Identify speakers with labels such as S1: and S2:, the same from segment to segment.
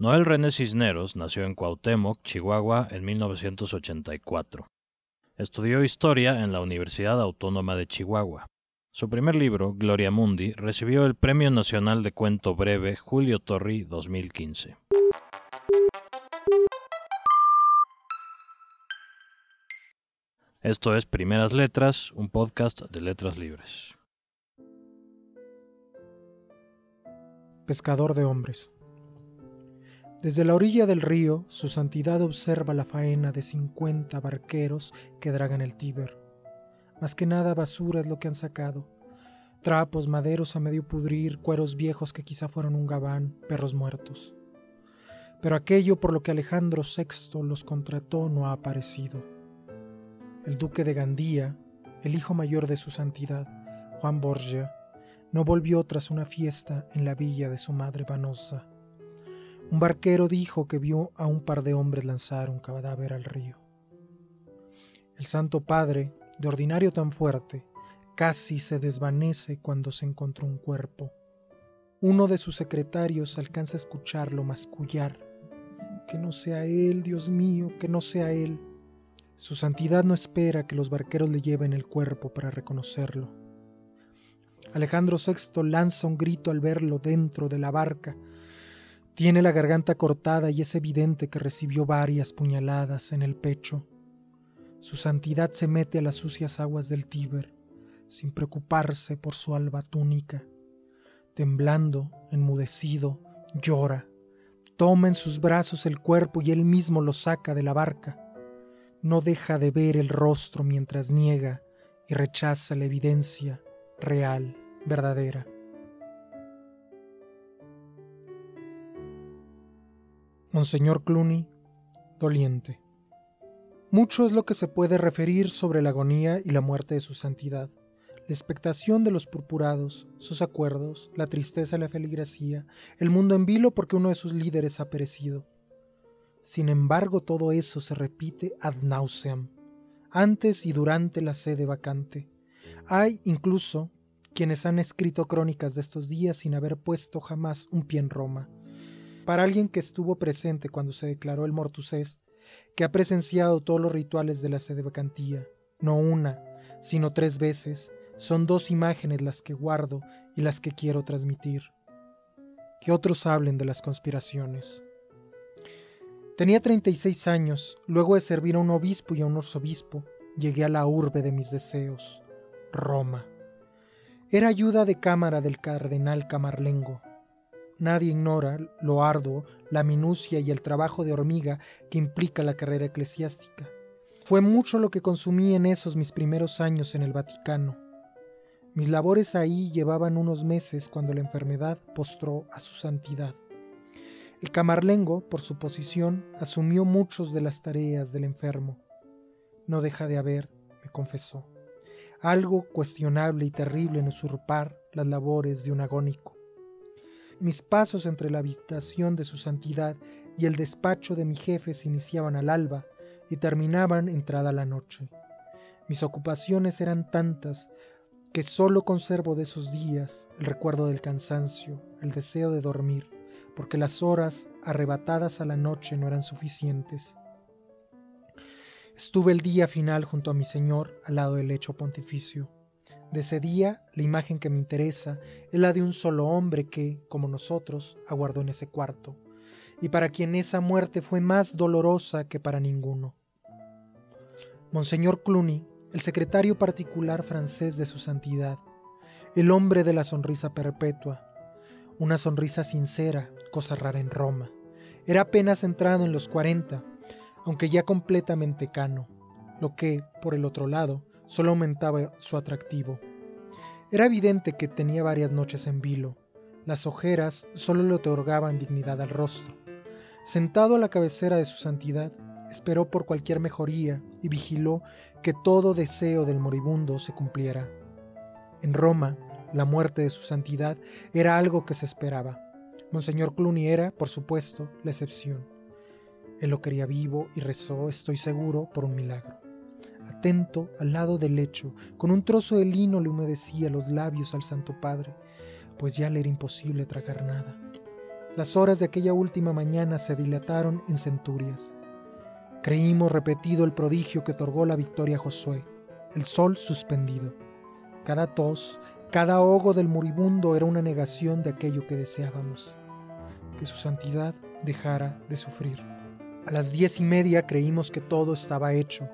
S1: Noel René Cisneros nació en Cuauhtémoc, Chihuahua, en 1984. Estudió historia en la Universidad Autónoma de Chihuahua. Su primer libro, Gloria Mundi, recibió el Premio Nacional de Cuento Breve Julio Torri 2015. Esto es Primeras Letras, un podcast de letras libres.
S2: Pescador de hombres. Desde la orilla del río, su santidad observa la faena de cincuenta barqueros que dragan el Tíber. Más que nada basura es lo que han sacado. Trapos, maderos a medio pudrir, cueros viejos que quizá fueron un gabán, perros muertos. Pero aquello por lo que Alejandro VI los contrató no ha aparecido. El duque de Gandía, el hijo mayor de su santidad, Juan Borgia, no volvió tras una fiesta en la villa de su madre Vanosa un barquero dijo que vio a un par de hombres lanzar un cadáver al río. El Santo Padre, de ordinario tan fuerte, casi se desvanece cuando se encontró un cuerpo. Uno de sus secretarios alcanza a escucharlo mascullar. Que no sea él, Dios mío, que no sea él. Su santidad no espera que los barqueros le lleven el cuerpo para reconocerlo. Alejandro VI lanza un grito al verlo dentro de la barca, tiene la garganta cortada y es evidente que recibió varias puñaladas en el pecho. Su santidad se mete a las sucias aguas del Tíber, sin preocuparse por su alba túnica. Temblando, enmudecido, llora. Toma en sus brazos el cuerpo y él mismo lo saca de la barca. No deja de ver el rostro mientras niega y rechaza la evidencia real, verdadera. Monseñor Cluny, doliente. Mucho es lo que se puede referir sobre la agonía y la muerte de su santidad, la expectación de los purpurados, sus acuerdos, la tristeza y la feligresía, el mundo en vilo porque uno de sus líderes ha perecido. Sin embargo, todo eso se repite ad nauseam, antes y durante la sede vacante. Hay incluso quienes han escrito crónicas de estos días sin haber puesto jamás un pie en Roma para alguien que estuvo presente cuando se declaró el Mortus Est, que ha presenciado todos los rituales de la sede vacantía, no una, sino tres veces, son dos imágenes las que guardo y las que quiero transmitir. Que otros hablen de las conspiraciones. Tenía 36 años, luego de servir a un obispo y a un arzobispo, llegué a la urbe de mis deseos, Roma. Era ayuda de cámara del cardenal Camarlengo, Nadie ignora lo arduo, la minucia y el trabajo de hormiga que implica la carrera eclesiástica. Fue mucho lo que consumí en esos mis primeros años en el Vaticano. Mis labores ahí llevaban unos meses cuando la enfermedad postró a su santidad. El camarlengo, por su posición, asumió muchas de las tareas del enfermo. No deja de haber, me confesó, algo cuestionable y terrible en usurpar las labores de un agónico. Mis pasos entre la habitación de su santidad y el despacho de mi jefe se iniciaban al alba y terminaban entrada la noche. Mis ocupaciones eran tantas que solo conservo de esos días el recuerdo del cansancio, el deseo de dormir, porque las horas arrebatadas a la noche no eran suficientes. Estuve el día final junto a mi Señor al lado del lecho pontificio. De ese día, la imagen que me interesa es la de un solo hombre que, como nosotros, aguardó en ese cuarto, y para quien esa muerte fue más dolorosa que para ninguno. Monseñor Cluny, el secretario particular francés de su santidad, el hombre de la sonrisa perpetua, una sonrisa sincera, cosa rara en Roma. Era apenas entrado en los cuarenta, aunque ya completamente cano, lo que, por el otro lado, solo aumentaba su atractivo. Era evidente que tenía varias noches en vilo. Las ojeras solo le otorgaban dignidad al rostro. Sentado a la cabecera de su santidad, esperó por cualquier mejoría y vigiló que todo deseo del moribundo se cumpliera. En Roma, la muerte de su santidad era algo que se esperaba. Monseñor Cluny era, por supuesto, la excepción. Él lo quería vivo y rezó, estoy seguro, por un milagro atento al lado del lecho, con un trozo de lino le humedecía los labios al Santo Padre, pues ya le era imposible tragar nada. Las horas de aquella última mañana se dilataron en centurias. Creímos repetido el prodigio que otorgó la victoria a Josué, el sol suspendido. Cada tos, cada ahogo del moribundo era una negación de aquello que deseábamos, que su santidad dejara de sufrir. A las diez y media creímos que todo estaba hecho.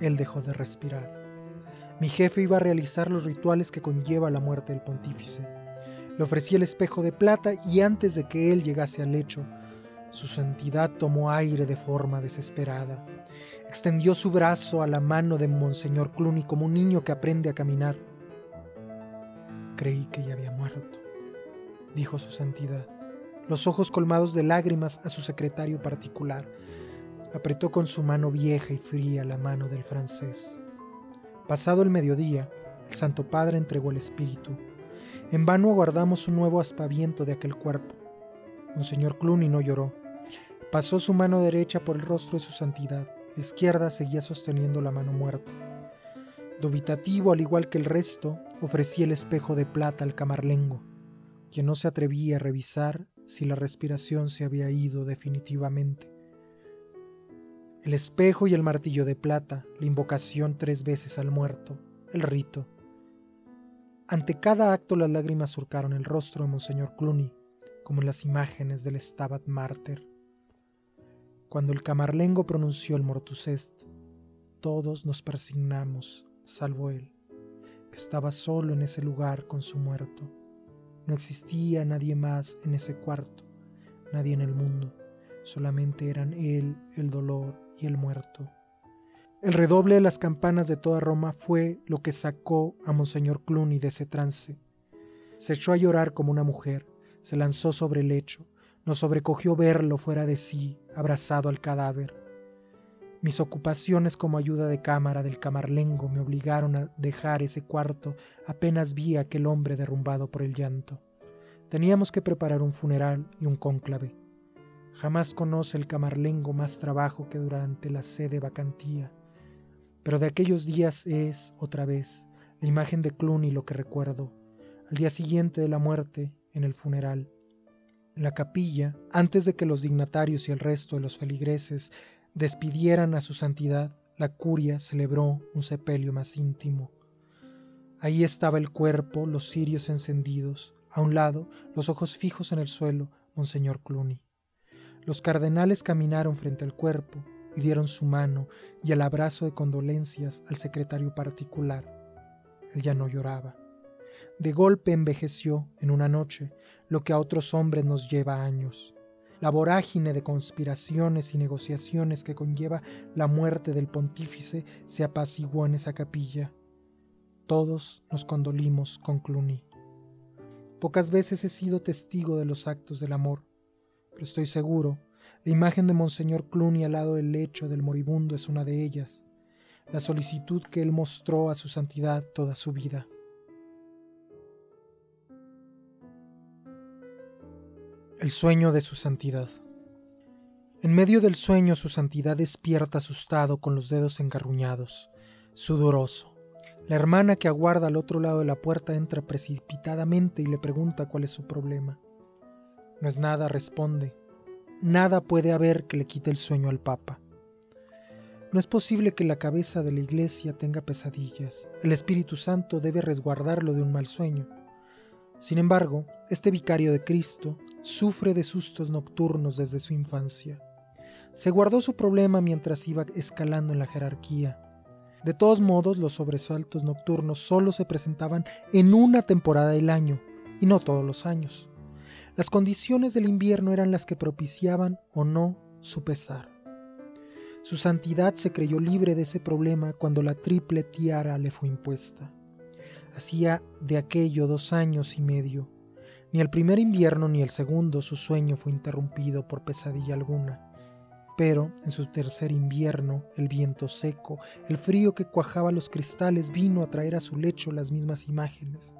S2: Él dejó de respirar. Mi jefe iba a realizar los rituales que conlleva la muerte del pontífice. Le ofrecí el espejo de plata y antes de que él llegase al lecho, su santidad tomó aire de forma desesperada. Extendió su brazo a la mano de Monseñor Cluny como un niño que aprende a caminar. Creí que ya había muerto, dijo su santidad, los ojos colmados de lágrimas a su secretario particular. Apretó con su mano vieja y fría la mano del francés. Pasado el mediodía, el Santo Padre entregó el espíritu. En vano aguardamos un nuevo aspaviento de aquel cuerpo. Monseñor Cluny no lloró. Pasó su mano derecha por el rostro de su santidad. Izquierda seguía sosteniendo la mano muerta. Dubitativo, al igual que el resto, ofrecí el espejo de plata al camarlengo, quien no se atrevía a revisar si la respiración se había ido definitivamente. El espejo y el martillo de plata, la invocación tres veces al muerto, el rito. Ante cada acto las lágrimas surcaron el rostro de Monseñor Cluny, como en las imágenes del Stabat Mater. Cuando el camarlengo pronunció el Mortus Est, todos nos persignamos salvo él, que estaba solo en ese lugar con su muerto. No existía nadie más en ese cuarto, nadie en el mundo, solamente eran él, el dolor y el muerto. El redoble de las campanas de toda Roma fue lo que sacó a Monseñor Cluny de ese trance. Se echó a llorar como una mujer, se lanzó sobre el lecho, nos sobrecogió verlo fuera de sí, abrazado al cadáver. Mis ocupaciones como ayuda de cámara del camarlengo me obligaron a dejar ese cuarto apenas vi a aquel hombre derrumbado por el llanto. Teníamos que preparar un funeral y un cónclave. Jamás conoce el camarlengo más trabajo que durante la sede vacantía. Pero de aquellos días es, otra vez, la imagen de Cluny lo que recuerdo. Al día siguiente de la muerte, en el funeral. En la capilla, antes de que los dignatarios y el resto de los feligreses despidieran a su santidad, la curia celebró un sepelio más íntimo. Ahí estaba el cuerpo, los cirios encendidos, a un lado, los ojos fijos en el suelo, Monseñor Cluny. Los cardenales caminaron frente al cuerpo y dieron su mano y el abrazo de condolencias al secretario particular. Él ya no lloraba. De golpe envejeció en una noche lo que a otros hombres nos lleva años. La vorágine de conspiraciones y negociaciones que conlleva la muerte del pontífice se apaciguó en esa capilla. Todos nos condolimos con Cluny. Pocas veces he sido testigo de los actos del amor, pero estoy seguro, la imagen de Monseñor Cluny al lado del lecho del moribundo es una de ellas, la solicitud que él mostró a su santidad toda su vida. El sueño de su santidad. En medio del sueño su santidad despierta asustado con los dedos engarruñados, sudoroso. La hermana que aguarda al otro lado de la puerta entra precipitadamente y le pregunta cuál es su problema. No es nada, responde. Nada puede haber que le quite el sueño al Papa. No es posible que la cabeza de la iglesia tenga pesadillas. El Espíritu Santo debe resguardarlo de un mal sueño. Sin embargo, este vicario de Cristo sufre de sustos nocturnos desde su infancia. Se guardó su problema mientras iba escalando en la jerarquía. De todos modos, los sobresaltos nocturnos solo se presentaban en una temporada del año, y no todos los años. Las condiciones del invierno eran las que propiciaban o no su pesar. Su santidad se creyó libre de ese problema cuando la triple tiara le fue impuesta. Hacía de aquello dos años y medio, ni el primer invierno ni el segundo su sueño fue interrumpido por pesadilla alguna. Pero en su tercer invierno, el viento seco, el frío que cuajaba los cristales vino a traer a su lecho las mismas imágenes,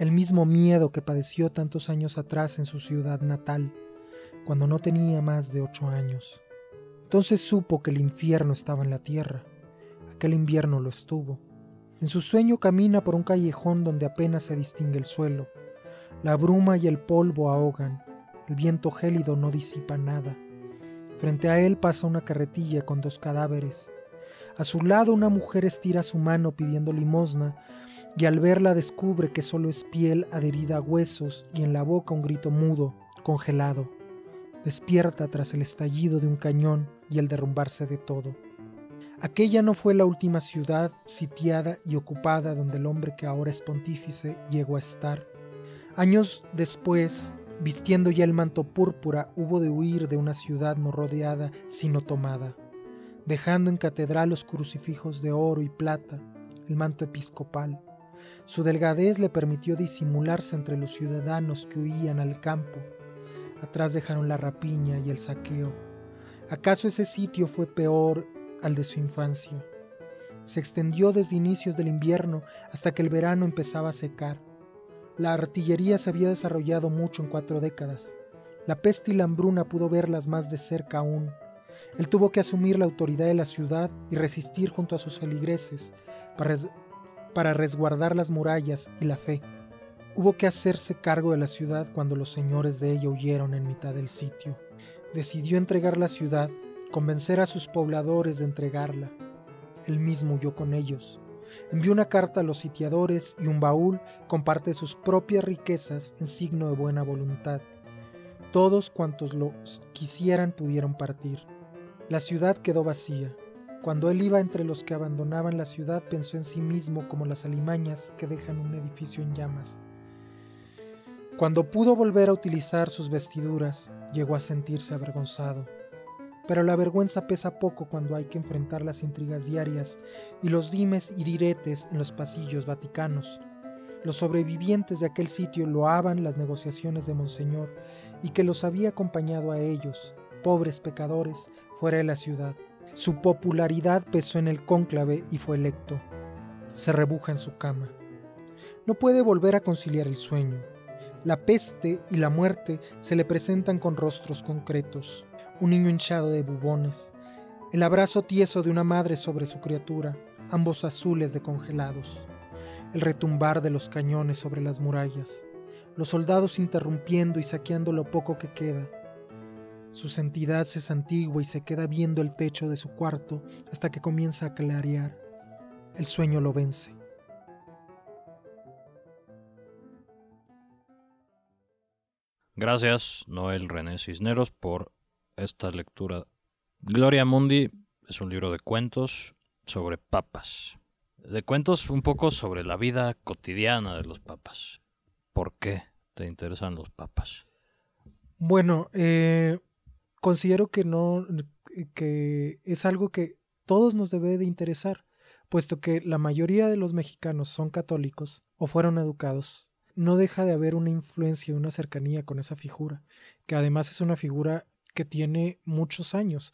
S2: el mismo miedo que padeció tantos años atrás en su ciudad natal, cuando no tenía más de ocho años. Entonces supo que el infierno estaba en la tierra. Aquel invierno lo estuvo. En su sueño camina por un callejón donde apenas se distingue el suelo. La bruma y el polvo ahogan. El viento gélido no disipa nada. Frente a él pasa una carretilla con dos cadáveres. A su lado una mujer estira su mano pidiendo limosna y al verla descubre que solo es piel adherida a huesos y en la boca un grito mudo, congelado. Despierta tras el estallido de un cañón y el derrumbarse de todo. Aquella no fue la última ciudad sitiada y ocupada donde el hombre que ahora es pontífice llegó a estar. Años después, vistiendo ya el manto púrpura, hubo de huir de una ciudad no rodeada, sino tomada, dejando en catedral los crucifijos de oro y plata, el manto episcopal. Su delgadez le permitió disimularse entre los ciudadanos que huían al campo. Atrás dejaron la rapiña y el saqueo. ¿Acaso ese sitio fue peor al de su infancia. Se extendió desde inicios del invierno hasta que el verano empezaba a secar. La artillería se había desarrollado mucho en cuatro décadas. La peste y la hambruna pudo verlas más de cerca aún. Él tuvo que asumir la autoridad de la ciudad y resistir junto a sus feligreses para, para resguardar las murallas y la fe. Hubo que hacerse cargo de la ciudad cuando los señores de ella huyeron en mitad del sitio. Decidió entregar la ciudad convencer a sus pobladores de entregarla. Él mismo huyó con ellos. Envió una carta a los sitiadores y un baúl con parte de sus propias riquezas en signo de buena voluntad. Todos cuantos lo quisieran pudieron partir. La ciudad quedó vacía. Cuando él iba entre los que abandonaban la ciudad pensó en sí mismo como las alimañas que dejan un edificio en llamas. Cuando pudo volver a utilizar sus vestiduras, llegó a sentirse avergonzado pero la vergüenza pesa poco cuando hay que enfrentar las intrigas diarias y los dimes y diretes en los pasillos vaticanos. Los sobrevivientes de aquel sitio loaban las negociaciones de Monseñor y que los había acompañado a ellos, pobres pecadores, fuera de la ciudad. Su popularidad pesó en el cónclave y fue electo. Se rebuja en su cama. No puede volver a conciliar el sueño. La peste y la muerte se le presentan con rostros concretos un niño hinchado de bubones, el abrazo tieso de una madre sobre su criatura, ambos azules de congelados, el retumbar de los cañones sobre las murallas, los soldados interrumpiendo y saqueando lo poco que queda. Su santidad se santigua y se queda viendo el techo de su cuarto hasta que comienza a clarear. El sueño lo vence.
S1: Gracias, Noel René Cisneros, por esta lectura. Gloria Mundi es un libro de cuentos sobre papas. De cuentos un poco sobre la vida cotidiana de los papas. ¿Por qué te interesan los papas?
S2: Bueno, eh, considero que no, que es algo que todos nos debe de interesar, puesto que la mayoría de los mexicanos son católicos o fueron educados. No deja de haber una influencia, una cercanía con esa figura, que además es una figura que tiene muchos años.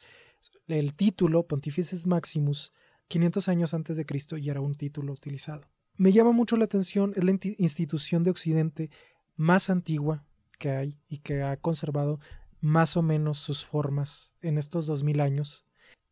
S2: El título Pontifices Maximus, 500 años antes de Cristo, ya era un título utilizado. Me llama mucho la atención, es la institución de Occidente más antigua que hay y que ha conservado más o menos sus formas en estos 2000 años.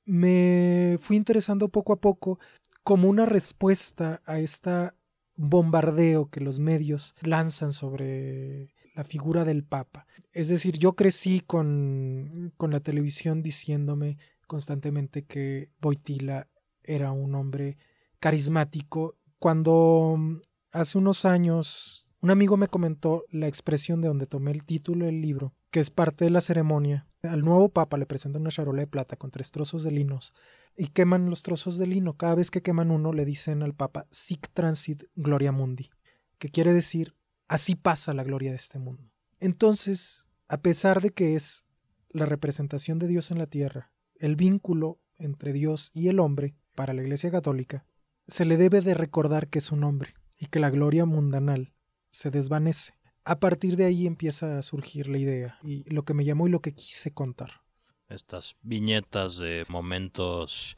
S2: Me fui interesando poco a poco como una respuesta a este bombardeo que los medios lanzan sobre la figura del Papa. Es decir, yo crecí con, con la televisión diciéndome constantemente que Boitila era un hombre carismático. Cuando mm, hace unos años un amigo me comentó la expresión de donde tomé el título del libro, que es parte de la ceremonia. Al nuevo papa le presentan una charola de plata con tres trozos de linos y queman los trozos de lino. Cada vez que queman uno le dicen al papa Sic transit gloria mundi, que quiere decir Así pasa la gloria de este mundo. Entonces, a pesar de que es la representación de Dios en la tierra, el vínculo entre Dios y el hombre para la Iglesia Católica, se le debe de recordar que es un hombre y que la gloria mundanal se desvanece. A partir de ahí empieza a surgir la idea y lo que me llamó y lo que quise contar.
S1: Estas viñetas de momentos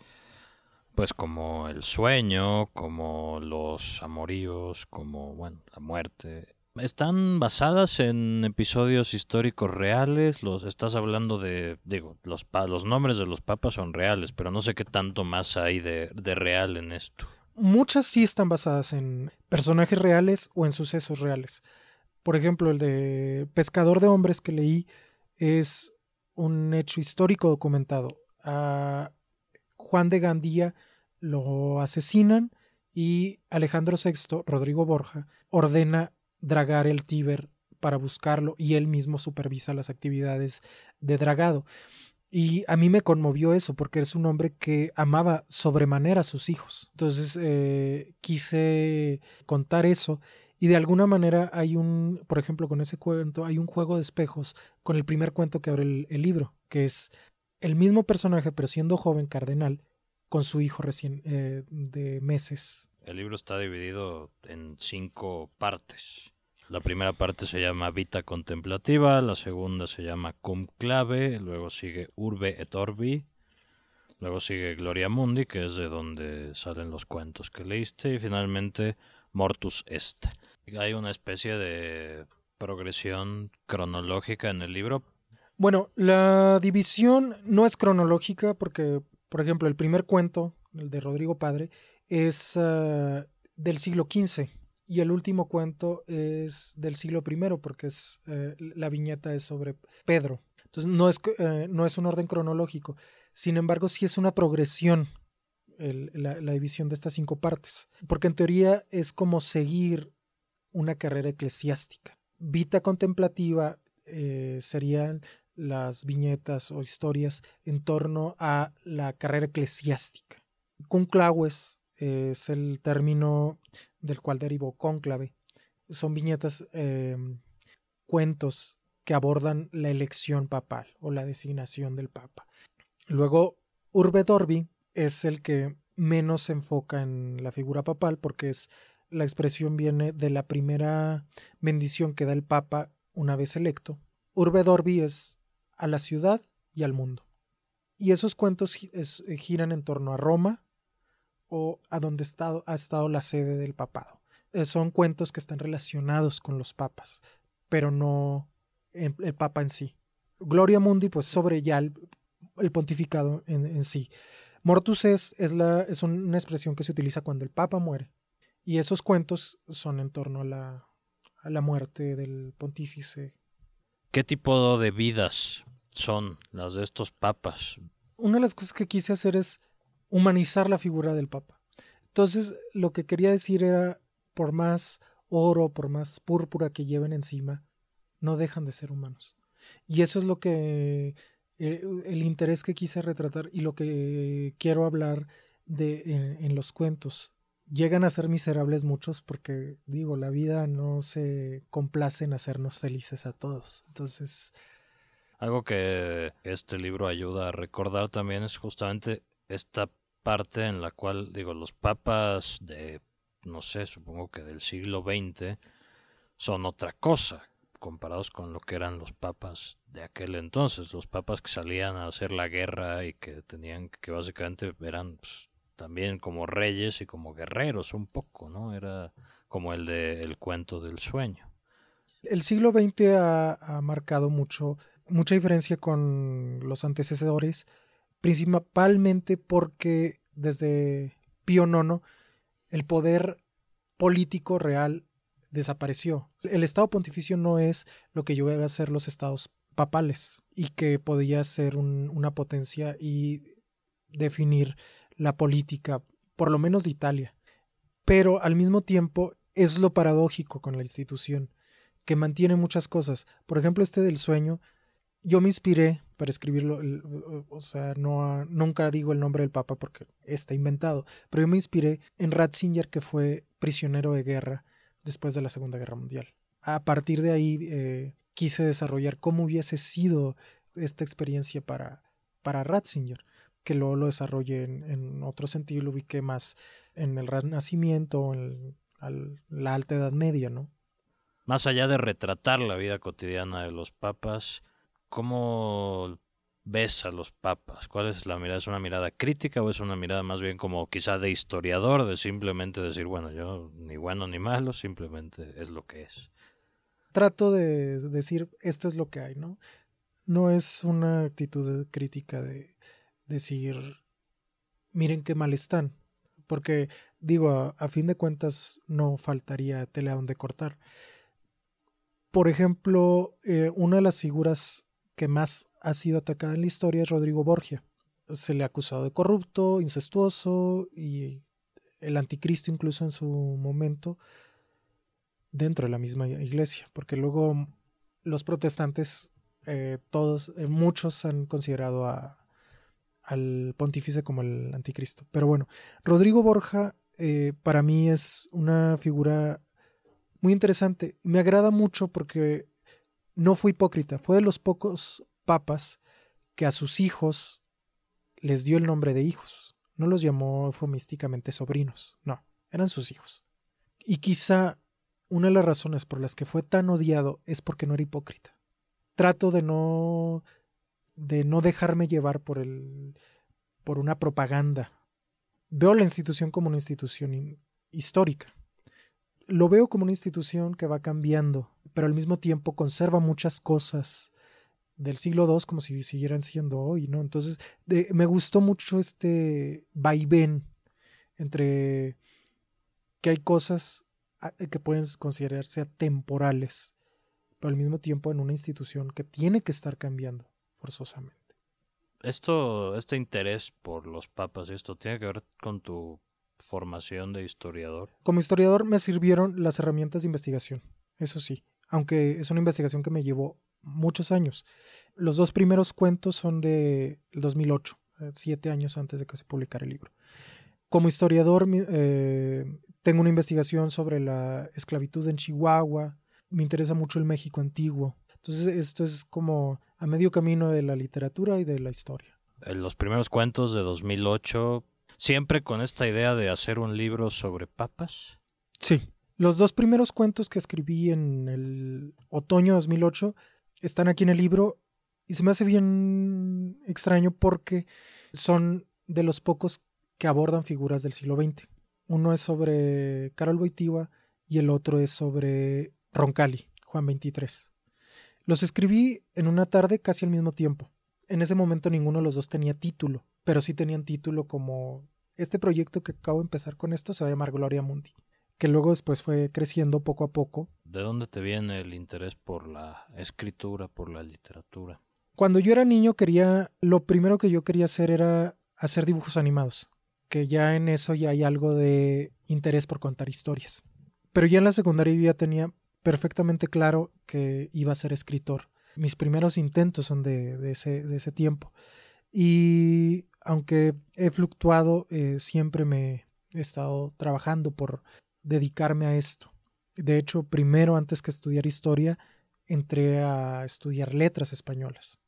S1: pues como el sueño, como los amoríos, como bueno, la muerte, están basadas en episodios históricos reales. Los estás hablando de, digo, los los nombres de los papas son reales, pero no sé qué tanto más hay de, de real en esto.
S2: Muchas sí están basadas en personajes reales o en sucesos reales, Por ejemplo, el de Pescador de Hombres que leí es un hecho histórico documentado. A Juan de Gandía lo asesinan y Alejandro VI, Rodrigo Borja, ordena dragar el Tíber para buscarlo y él mismo supervisa las actividades de dragado. Y a mí me conmovió eso porque es un hombre que amaba sobremanera a sus hijos. Entonces eh, quise contar eso y de alguna manera hay un, por ejemplo, con ese cuento, hay un juego de espejos con el primer cuento que abre el, libro, que es el mismo personaje, pero siendo joven cardenal, con su hijo recién eh, de meses.
S1: El libro está dividido en cinco partes. La primera parte se llama Vita Contemplativa, la segunda se llama Cum Clave, luego sigue Urbe et Orbi, luego sigue Gloria Mundi, que es de donde salen los cuentos que leíste, y finalmente Mortus Est. Hay una especie de progresión cronológica en el libro.
S2: Bueno, la división no es cronológica porque, por ejemplo, el primer cuento, el de Rodrigo Padre, es ah, del siglo XV y el último cuento es del siglo I porque es, eh, la viñeta es sobre Pedro. Entonces no es, eh, no es un orden cronológico. Sin embargo, sí es una progresión la, división de estas cinco partes. Porque en teoría es como seguir una carrera eclesiástica. Vita contemplativa eh, serían las viñetas o historias en torno a la carrera eclesiástica. Conclaves es el término del cual derivó cónclave. Son viñetas, em, cuentos que abordan la elección papal o la designación del papa. Luego, Urbe Dorbi es el que menos se enfoca en la figura papal porque es la expresión viene de la primera bendición que da el papa una vez electo. Urbe Dorbi es a la ciudad y al mundo. Y esos cuentos giran en torno a Roma, o a donde ha estado la sede del papado. Eh, son cuentos que están relacionados con los papas, pero no el, papa en sí. Gloria Mundi, pues sobre ya el, pontificado en, sí. Mortus es, es, la, es una expresión que se utiliza cuando el papa muere. Y esos cuentos son en torno a la, a la muerte del pontífice.
S1: ¿Qué tipo de vidas son las de estos papas?
S2: Una de las cosas que quise hacer es humanizar la figura del Papa. Entonces, lo que quería decir era, por más oro, por más púrpura que lleven encima, no dejan de ser humanos. Y eso es lo que, eh, el, interés que quise retratar y lo que quiero hablar de en, los cuentos. Llegan a ser miserables muchos porque, digo, la vida no se complace en hacernos felices a todos. Entonces...
S1: Algo que este libro ayuda a recordar también es justamente esta parte en la cual, digo, los papas de, no sé, supongo que del siglo XX son otra cosa comparados con lo que eran los papas de aquel entonces, los papas que salían a hacer la guerra y que tenían que básicamente eran pues, también como reyes y como guerreros un poco, ¿no? Era como el de el cuento del sueño.
S2: El siglo XX ha, ha marcado mucho, mucha diferencia con los antecesores principalmente porque desde Pío IX el poder político real desapareció. El Estado pontificio no es lo que yo a ser los estados papales y que podía ser una potencia y definir la política, por lo menos de Italia. Pero al mismo tiempo es lo paradójico con la institución, que mantiene muchas cosas. Por ejemplo, este del sueño, yo me inspiré para escribirlo, o sea, no, nunca digo el nombre del Papa porque está inventado, pero yo me inspiré en Ratzinger, que fue prisionero de guerra después de la Segunda Guerra Mundial. A partir de ahí eh, quise desarrollar cómo hubiese sido esta experiencia para, para Ratzinger, que luego lo desarrollé en, otro sentido, lo ubiqué más en el Renacimiento, en la Alta Edad Media, ¿no?
S1: Más allá de retratar la vida cotidiana de los papas, ¿Cómo ves a los papas? ¿Cuál es la mirada? ¿Es una mirada crítica o es una mirada más bien como quizá de historiador, de simplemente decir, bueno, yo ni bueno ni malo, simplemente es lo que es?
S2: Trato de decir, esto es lo que hay, ¿no? No es una actitud crítica de decir, miren qué mal están, porque digo, a, fin de cuentas no faltaría tela donde cortar. Por ejemplo, eh, una de las figuras que más ha sido atacada en la historia es Rodrigo Borgia. Se le ha acusado de corrupto, incestuoso y el anticristo incluso en su momento dentro de la misma iglesia, porque luego los protestantes, eh, todos, eh, muchos han considerado a, al pontífice como el anticristo. Pero bueno, Rodrigo Borja eh, para mí es una figura muy interesante. Me agrada mucho porque no fue hipócrita, fue de los pocos papas que a sus hijos les dio el nombre de hijos. No los llamó eufemísticamente sobrinos, no, eran sus hijos. Y quizá una de las razones por las que fue tan odiado es porque no era hipócrita. Trato de no de no dejarme llevar por el por una propaganda. Veo la institución como una institución histórica. Lo veo como una institución que va cambiando, pero al mismo tiempo conserva muchas cosas del siglo II como si siguieran siendo hoy, ¿no? Entonces, me gustó mucho este vaivén entre que hay cosas eh, que pueden considerarse atemporales, pero al mismo tiempo en una institución que tiene que estar cambiando forzosamente.
S1: Esto, este interés por los papas, esto tiene que ver con tu formación de historiador.
S2: Como historiador me sirvieron las herramientas de investigación, eso sí, aunque es una investigación que me llevó muchos años. Los dos primeros cuentos son de 2008, eh, siete años antes de que se publicara el libro. Como historiador, eh, tengo una investigación sobre la esclavitud en Chihuahua. Me interesa mucho el México antiguo. Entonces, esto es como a medio camino de la literatura y de la historia.
S1: En los primeros cuentos de 2008, siempre con esta idea de hacer un libro sobre papas.
S2: Sí. Los dos primeros cuentos que escribí en el otoño de 2008 están aquí en el libro y se me hace bien extraño porque son de los pocos que abordan figuras del siglo XX. Uno es sobre Carol Boitiva y el otro es sobre Roncalli, Juan XXIII. Los escribí en una tarde casi al mismo tiempo. En ese momento ninguno de los dos tenía título, pero sí tenían título como este proyecto que acabo de empezar con esto se va a llamar Gloria Mundi, que luego después fue creciendo poco a poco.
S1: ¿De dónde te viene el interés por la escritura, por la literatura?
S2: Cuando yo era niño quería, lo primero que yo quería hacer era hacer dibujos animados que ya en eso ya hay algo de interés por contar historias. Pero ya en la secundaria yo ya tenía perfectamente claro que iba a ser escritor. Mis primeros intentos son de, ese, tiempo. Y aunque he fluctuado, eh, siempre me he estado trabajando por dedicarme a esto. De hecho, primero, antes que estudiar historia, entré a estudiar letras españolas.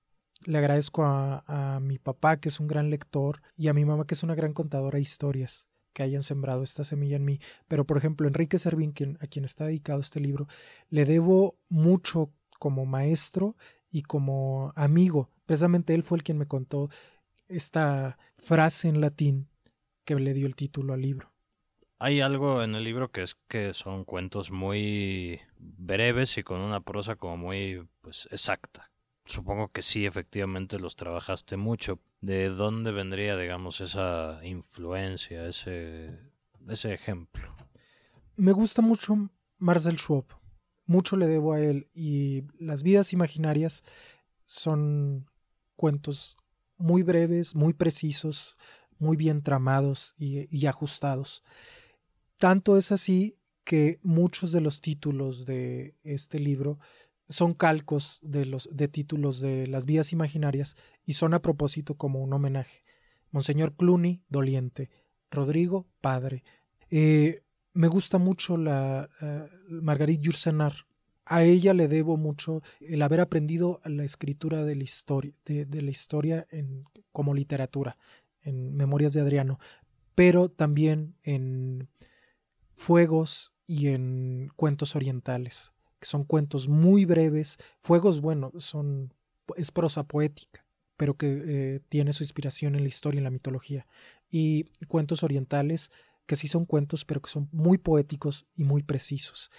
S2: Le agradezco a, mi papá, que es un gran lector, y a mi mamá, que es una gran contadora de historias, que hayan sembrado esta semilla en mí. Pero, por ejemplo, Enrique Servín, a quien está dedicado este libro, le debo mucho como maestro y como amigo. Precisamente él fue el quien me contó esta frase en latín que le dio el título al libro.
S1: Hay algo en el libro que es que son cuentos muy breves y con una prosa como muy pues exacta supongo que sí, efectivamente los trabajaste mucho. ¿De dónde vendría, digamos, esa influencia, ese, ese ejemplo?
S2: Me gusta mucho Marcel Schwab. Mucho le debo a él y las vidas imaginarias son cuentos muy breves, muy precisos, muy bien tramados y, y ajustados. Tanto es así que muchos de los títulos de este libro son calcos de los de títulos de las vías imaginarias y son a propósito como un homenaje. Monseñor Cluny, doliente. Rodrigo, padre. Eh, me gusta mucho la Marguerite Yourcenar. A ella le debo mucho el haber aprendido la escritura de la historia, de, la historia en, como literatura, en Memorias de Adriano, pero también en Fuegos y en Cuentos Orientales que son cuentos muy breves. Fuegos, bueno, son, es prosa poética, pero que eh, tiene su inspiración en la historia, en la mitología. Y cuentos orientales, que sí son cuentos, pero que son muy poéticos y muy precisos.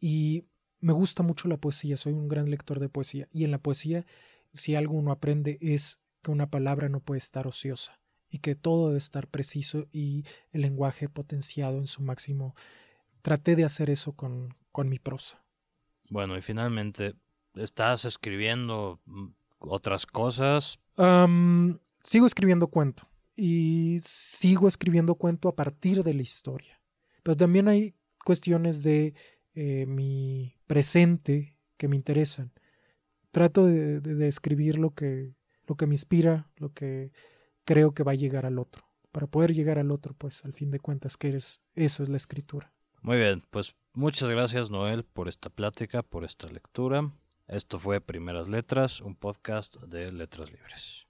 S2: Y me gusta mucho la poesía, soy un gran lector de poesía. Y en la poesía, si algo uno aprende es que una palabra no puede estar ociosa y que todo debe estar preciso y el lenguaje potenciado en su máximo. Traté de hacer eso con, con mi prosa
S1: Bueno, y finalmente, ¿estás escribiendo mm, otras cosas?
S2: Sigo escribiendo cuento y sigo escribiendo cuento a partir de la historia. Pero también hay cuestiones de eh, mi presente que me interesan. Trato de, de- de escribir lo que, lo que me inspira, lo que creo que va a llegar al otro. Para poder llegar al otro, pues al fin de cuentas, que es, eso es la escritura.
S1: Muy bien, pues muchas gracias Noel por esta plática, por esta lectura. Esto fue Primeras Letras, un podcast de Letras Libres.